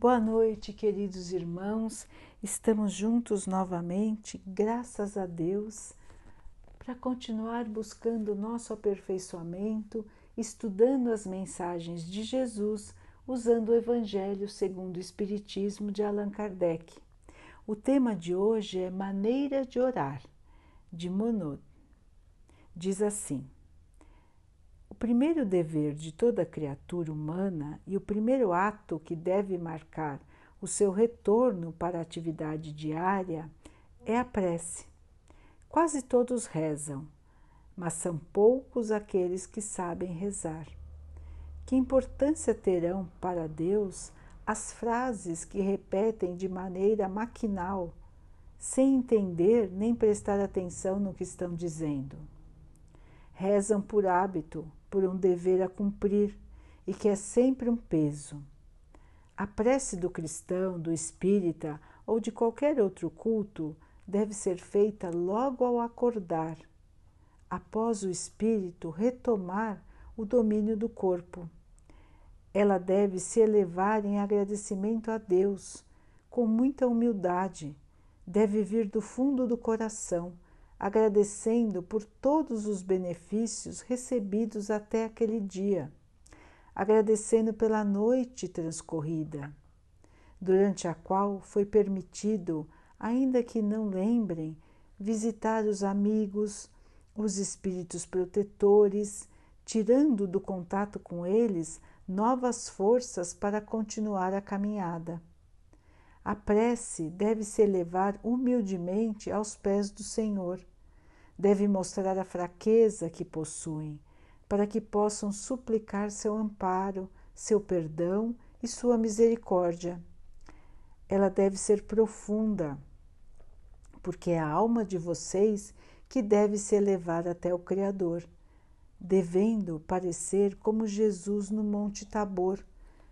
Boa noite, queridos irmãos. Estamos juntos novamente, graças a Deus, para continuar buscando nosso aperfeiçoamento, estudando as mensagens de Jesus, usando o Evangelho segundo o Espiritismo de Allan Kardec. O tema de hoje é Maneira de Orar, de Monod. Diz assim: O primeiro dever de toda criatura humana e o primeiro ato que deve marcar o seu retorno para a atividade diária é a prece. Quase todos rezam, mas são poucos aqueles que sabem rezar. Que importância terão para Deus as frases que repetem de maneira maquinal, sem entender nem prestar atenção no que estão dizendo? Rezam por hábito, por um dever a cumprir e que é sempre um peso. A prece do cristão, do espírita ou de qualquer outro culto deve ser feita logo ao acordar, após o espírito retomar o domínio do corpo ela deve se elevar em agradecimento a Deus, com muita humildade. Deve vir do fundo do coração, agradecendo por todos os benefícios recebidos até aquele dia, agradecendo pela noite transcorrida, durante a qual foi permitido, ainda que não lembrem, visitar os amigos, os espíritos protetores, tirando do contato com eles novas forças para continuar a caminhada. A prece deve se elevar humildemente aos pés do Senhor. Deve mostrar a fraqueza que possuem, para que possam suplicar seu amparo, seu perdão e sua misericórdia. Ela deve ser profunda, porque é a alma de vocês que deve se elevar até o Criador devendo parecer como Jesus no Monte Tabor,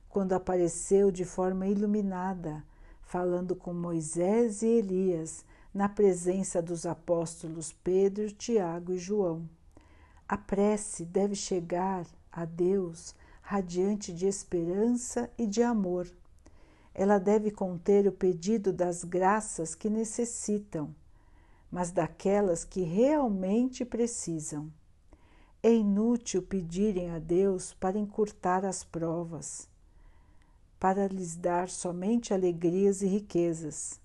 quando apareceu de forma iluminada, falando com Moisés e Elias, na presença dos apóstolos Pedro, Tiago e João. A prece deve chegar a Deus radiante de esperança e de amor. Ela deve conter o pedido das graças que necessitam, mas daquelas que realmente precisam. É inútil pedirem a Deus para encurtar as provas, para lhes dar somente alegrias e riquezas.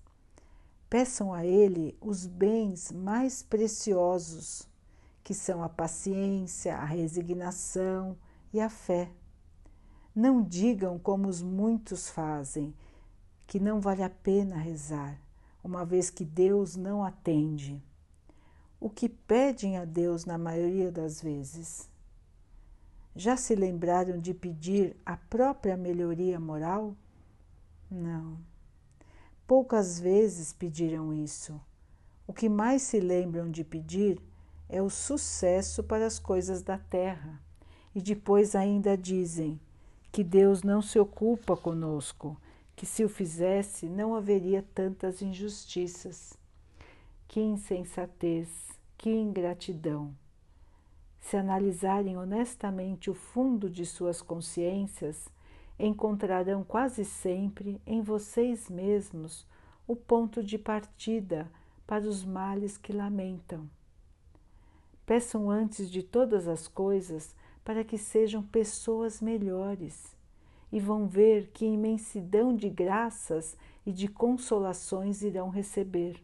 Peçam a Ele os bens mais preciosos, que são a paciência, a resignação e a fé. Não digam como os muitos fazem, que não vale a pena rezar, uma vez que Deus não atende o que pedem a Deus na maioria das vezes. Já se lembraram de pedir a própria melhoria moral? Não. Poucas vezes pediram isso. O que mais se lembram de pedir é o sucesso para as coisas da terra. E depois ainda dizem que Deus não se ocupa conosco, que se o fizesse não haveria tantas injustiças. Que insensatez! Que ingratidão! Se analisarem honestamente o fundo de suas consciências, encontrarão quase sempre em vocês mesmos o ponto de partida para os males que lamentam. Peçam antes de todas as coisas para que sejam pessoas melhores e vão ver que imensidão de graças e de consolações irão receber.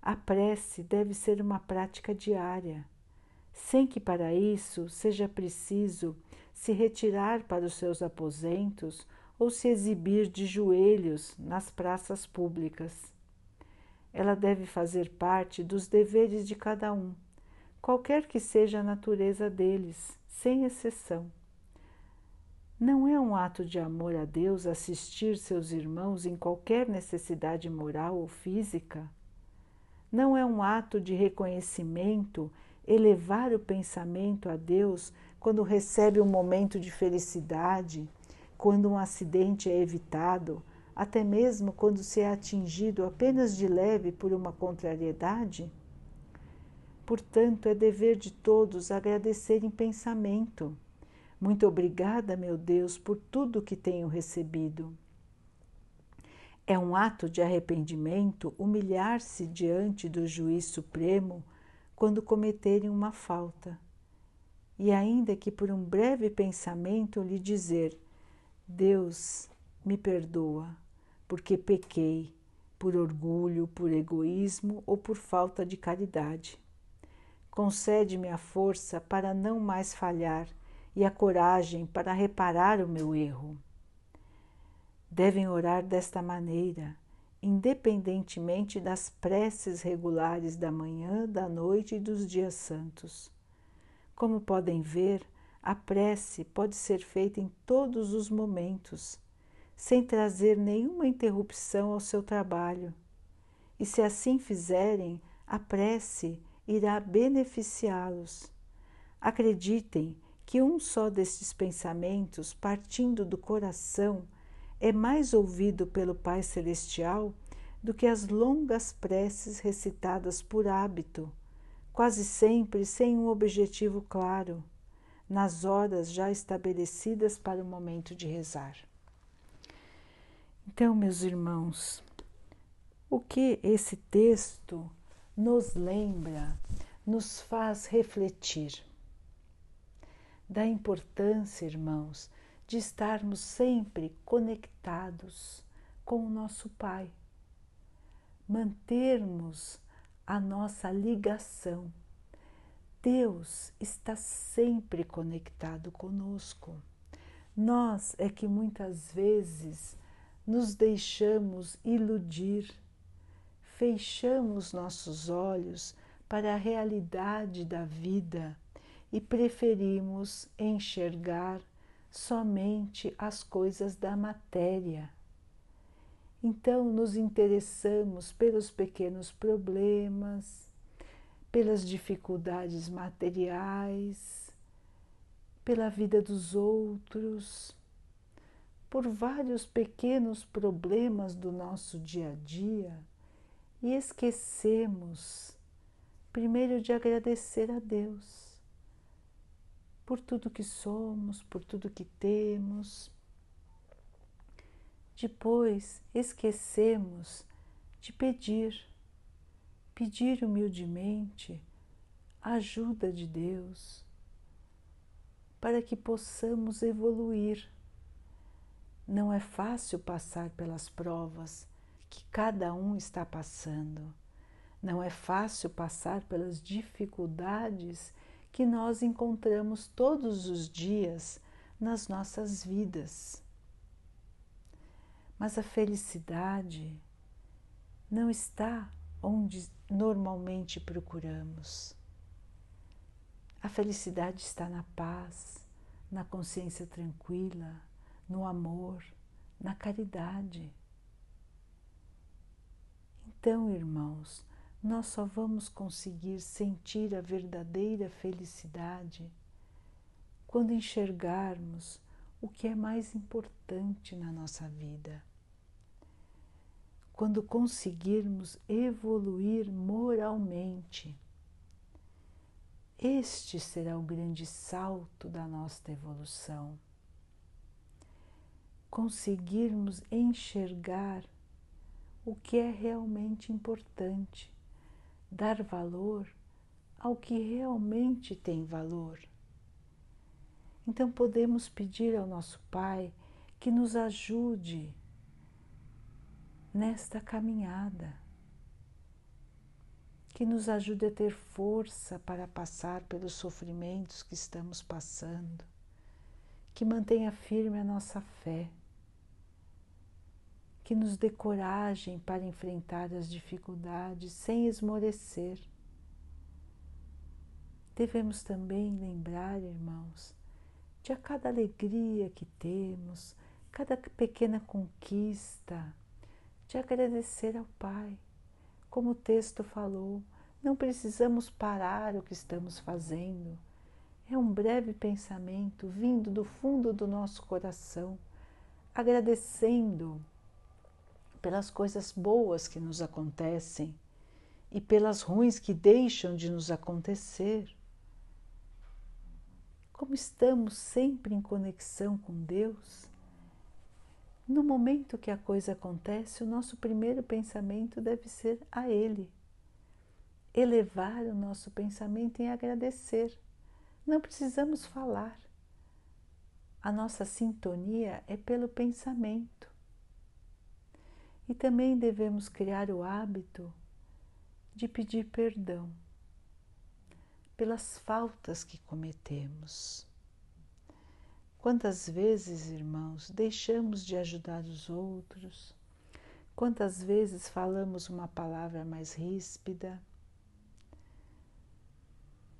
A prece deve ser uma prática diária, sem que para isso seja preciso se retirar para os seus aposentos ou se exibir de joelhos nas praças públicas. Ela deve fazer parte dos deveres de cada um, qualquer que seja a natureza deles, sem exceção. Não é um ato de amor a Deus assistir seus irmãos em qualquer necessidade moral ou física? Não é um ato de reconhecimento elevar o pensamento a Deus quando recebe um momento de felicidade, quando um acidente é evitado, até mesmo quando se é atingido apenas de leve por uma contrariedade? Portanto, é dever de todos agradecer em pensamento. Muito obrigada, meu Deus, por tudo que tenho recebido. É um ato de arrependimento humilhar-se diante do juiz supremo quando cometerem uma falta. E ainda que por um breve pensamento lhe dizer: Deus, me perdoa, porque pequei por orgulho, por egoísmo ou por falta de caridade. Concede-me a força para não mais falhar e a coragem para reparar o meu erro. Devem orar desta maneira, independentemente das preces regulares da manhã, da noite e dos dias santos. Como podem ver, a prece pode ser feita em todos os momentos, sem trazer nenhuma interrupção ao seu trabalho. E se assim fizerem, a prece irá beneficiá-los. Acreditem que um só destes pensamentos, partindo do coração, é mais ouvido pelo Pai Celestial do que as longas preces recitadas por hábito, quase sempre sem um objetivo claro, nas horas já estabelecidas para o momento de rezar. Então, meus irmãos, o que esse texto nos lembra, nos faz refletir da importância, irmãos, de estarmos sempre conectados com o nosso Pai, mantermos a nossa ligação. Deus está sempre conectado conosco. Nós é que muitas vezes nos deixamos iludir, fechamos nossos olhos para a realidade da vida e preferimos enxergar somente as coisas da matéria. Então, nos interessamos pelos pequenos problemas, pelas dificuldades materiais, pela vida dos outros, por vários pequenos problemas do nosso dia a dia e esquecemos, primeiro, de agradecer a Deus por tudo que somos, por tudo que temos. Depois esquecemos de pedir, pedir humildemente a ajuda de Deus para que possamos evoluir. Não é fácil passar pelas provas que cada um está passando. Não é fácil passar pelas dificuldades que nós encontramos todos os dias nas nossas vidas. Mas a felicidade não está onde normalmente procuramos. A felicidade está na paz, na consciência tranquila, no amor, na caridade. Então, irmãos, nós só vamos conseguir sentir a verdadeira felicidade quando enxergarmos o que é mais importante na nossa vida. Quando conseguirmos evoluir moralmente. Este será o grande salto da nossa evolução. Conseguirmos enxergar o que é realmente importante dar valor ao que realmente tem valor. Então podemos pedir ao nosso Pai que nos ajude nesta caminhada, que nos ajude a ter força para passar pelos sofrimentos que estamos passando, que mantenha firme a nossa fé que nos dê coragem para enfrentar as dificuldades sem esmorecer. Devemos também lembrar, irmãos, de a cada alegria que temos, cada pequena conquista, de agradecer ao Pai. Como o texto falou, não precisamos parar o que estamos fazendo. É um breve pensamento vindo do fundo do nosso coração, agradecendo pelas coisas boas que nos acontecem e pelas ruins que deixam de nos acontecer. Como estamos sempre em conexão com Deus, no momento que a coisa acontece, o nosso primeiro pensamento deve ser a Ele. Elevar o nosso pensamento em agradecer. Não precisamos falar. A nossa sintonia é pelo pensamento. E também devemos criar o hábito de pedir perdão pelas faltas que cometemos. Quantas vezes, irmãos, deixamos de ajudar os outros? Quantas vezes falamos uma palavra mais ríspida?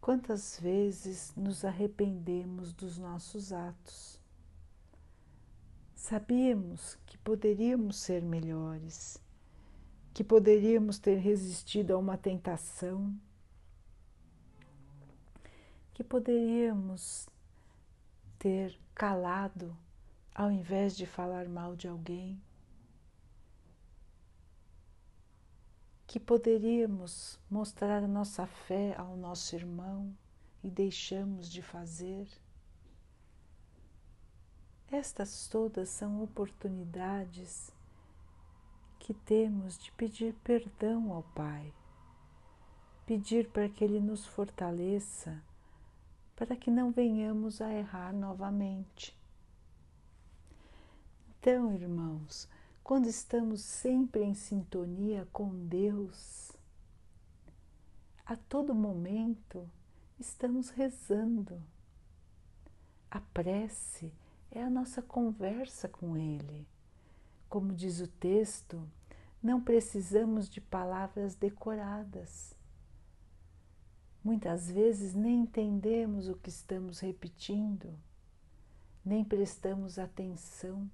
Quantas vezes nos arrependemos dos nossos atos? Sabíamos que poderíamos ser melhores, que poderíamos ter resistido a uma tentação, que poderíamos ter calado ao invés de falar mal de alguém, que poderíamos mostrar a nossa fé ao nosso irmão e deixamos de fazer. Estas todas são oportunidades que temos de pedir perdão ao Pai, pedir para que Ele nos fortaleça para que não venhamos a errar novamente. Então, irmãos, quando estamos sempre em sintonia com Deus, a todo momento estamos rezando. A prece é a nossa conversa com Ele. Como diz o texto, não precisamos de palavras decoradas. Muitas vezes nem entendemos o que estamos repetindo, nem prestamos atenção,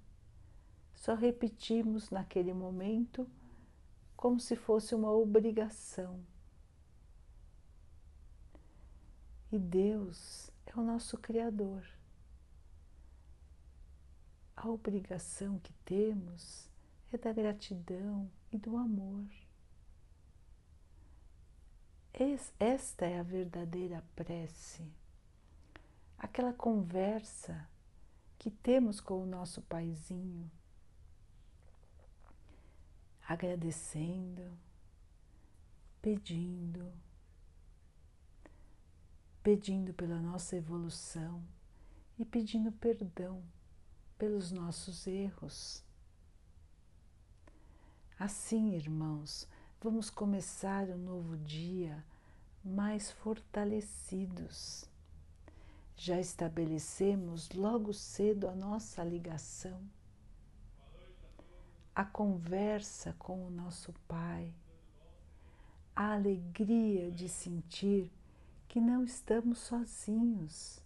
só repetimos naquele momento como se fosse uma obrigação. E Deus é o nosso Criador. A obrigação que temos é da gratidão e do amor. Esta é a verdadeira prece, aquela conversa que temos com o nosso paizinho, agradecendo, pedindo, pedindo pela nossa evolução e pedindo perdão pelos nossos erros. Assim, irmãos, vamos começar o novo dia mais fortalecidos. Já estabelecemos logo cedo a nossa ligação, a conversa com o nosso Pai, a alegria de sentir que não estamos sozinhos,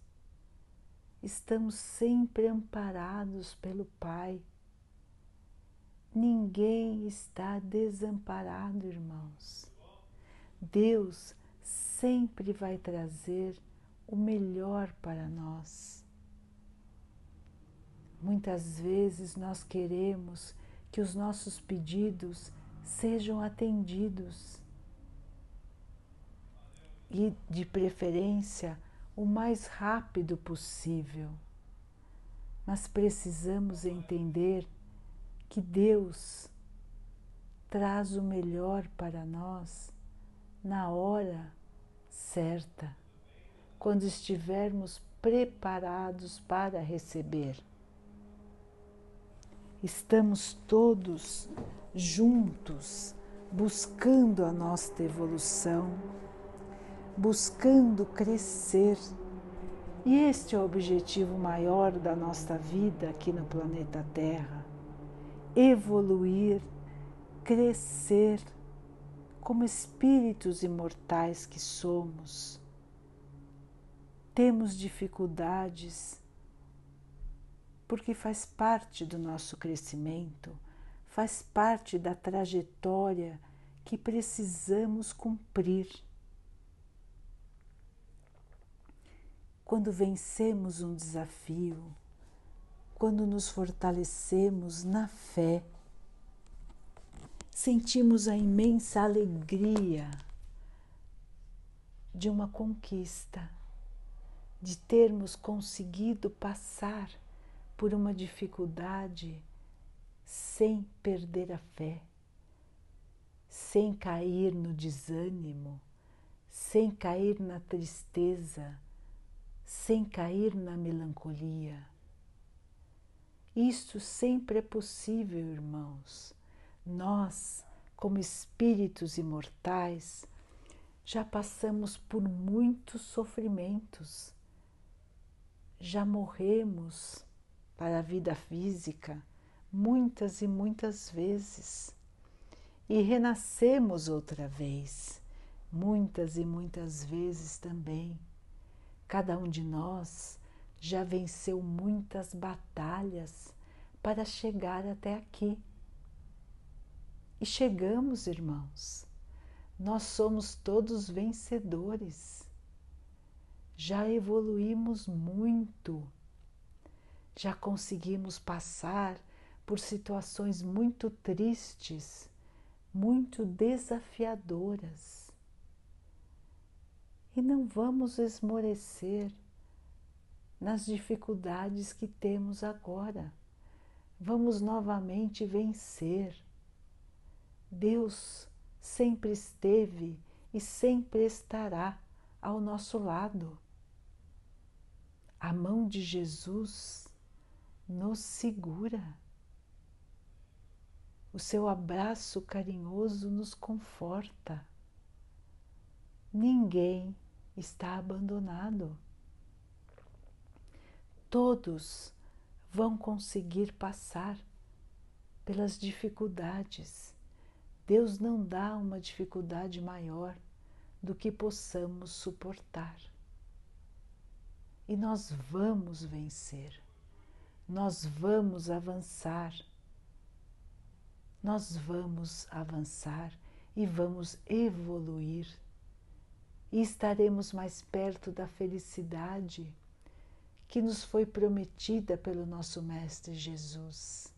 estamos sempre amparados pelo Pai Ninguém está desamparado, irmãos. Deus sempre vai trazer o melhor para nós. Muitas vezes nós queremos que os nossos pedidos sejam atendidos e, de preferência, o mais rápido possível. Mas precisamos entender que Deus traz o melhor para nós na hora certa, quando estivermos preparados para receber. Estamos todos juntos buscando a nossa evolução, buscando crescer. E este é o objetivo maior da nossa vida aqui no planeta Terra evoluir, crescer como espíritos imortais que somos. Temos dificuldades porque faz parte do nosso crescimento, faz parte da trajetória que precisamos cumprir. Quando vencemos um desafio, quando nos fortalecemos na fé, sentimos a imensa alegria de uma conquista, de termos conseguido passar por uma dificuldade sem perder a fé, sem cair no desânimo, sem cair na tristeza, sem cair na melancolia. Isto sempre é possível, irmãos. Nós, como espíritos imortais, já passamos por muitos sofrimentos, já morremos para a vida física muitas e muitas vezes e renascemos outra vez, muitas e muitas vezes também. Cada um de nós já venceu muitas batalhas para chegar até aqui. E chegamos, irmãos. Nós somos todos vencedores. Já evoluímos muito. Já conseguimos passar por situações muito tristes, muito desafiadoras. E não vamos esmorecer nas dificuldades que temos agora. Vamos novamente vencer. Deus sempre esteve e sempre estará ao nosso lado. A mão de Jesus nos segura. O seu abraço carinhoso nos conforta. Ninguém está abandonado todos vão conseguir passar pelas dificuldades. Deus não dá uma dificuldade maior do que possamos suportar. E nós vamos vencer, nós vamos avançar, nós vamos avançar e vamos evoluir e estaremos mais perto da felicidade que nos foi prometida pelo nosso Mestre Jesus.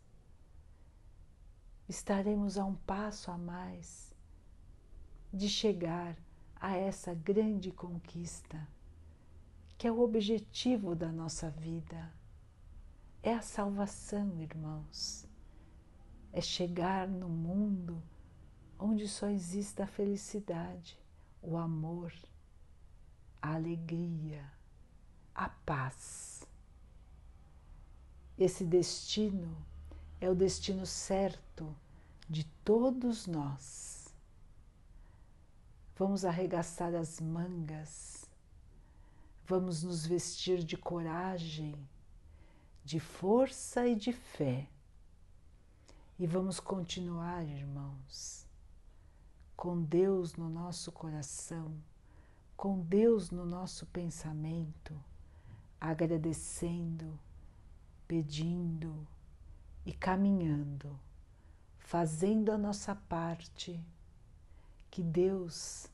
Estaremos a um passo a mais de chegar a essa grande conquista, que é o objetivo da nossa vida. É a salvação, irmãos. É chegar no mundo onde só existe a felicidade, o amor, a alegria a paz. Esse destino é o destino certo de todos nós. Vamos arregaçar as mangas, vamos nos vestir de coragem, de força e de fé. E vamos continuar, irmãos, com Deus no nosso coração, com Deus no nosso pensamento agradecendo, pedindo e caminhando, fazendo a nossa parte, que Deus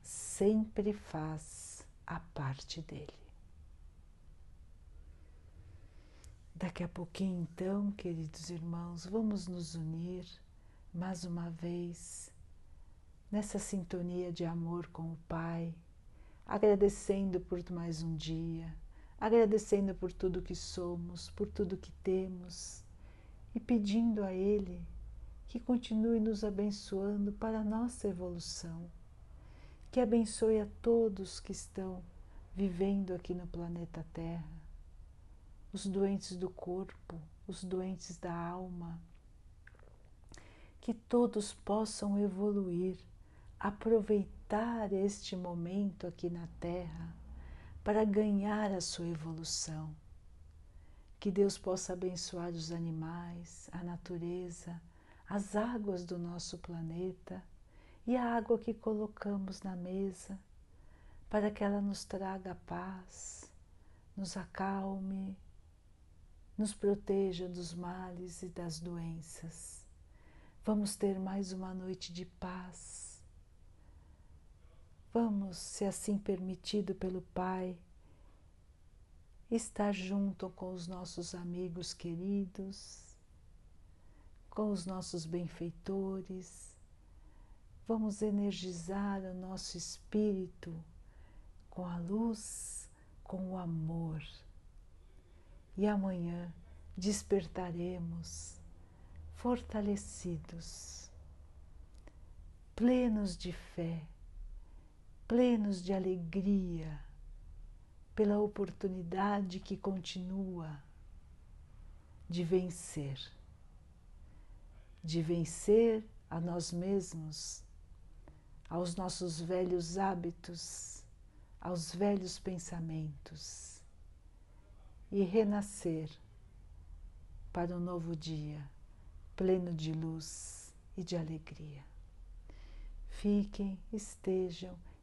sempre faz a parte dele. Daqui a pouquinho, então, queridos irmãos, vamos nos unir mais uma vez nessa sintonia de amor com o Pai, agradecendo por mais um dia agradecendo por tudo que somos, por tudo que temos e pedindo a Ele que continue nos abençoando para a nossa evolução, que abençoe a todos que estão vivendo aqui no planeta Terra, os doentes do corpo, os doentes da alma, que todos possam evoluir, aproveitar este momento aqui na Terra para ganhar a sua evolução. Que Deus possa abençoar os animais, a natureza, as águas do nosso planeta e a água que colocamos na mesa, para que ela nos traga paz, nos acalme, nos proteja dos males e das doenças. Vamos ter mais uma noite de paz Vamos, se assim permitido pelo Pai, estar junto com os nossos amigos queridos, com os nossos benfeitores. Vamos energizar o nosso espírito com a luz, com o amor. E amanhã despertaremos fortalecidos, plenos de fé, plenos de alegria pela oportunidade que continua de vencer, de vencer a nós mesmos, aos nossos velhos hábitos, aos velhos pensamentos e renascer para um novo dia pleno de luz e de alegria. Fiquem, estejam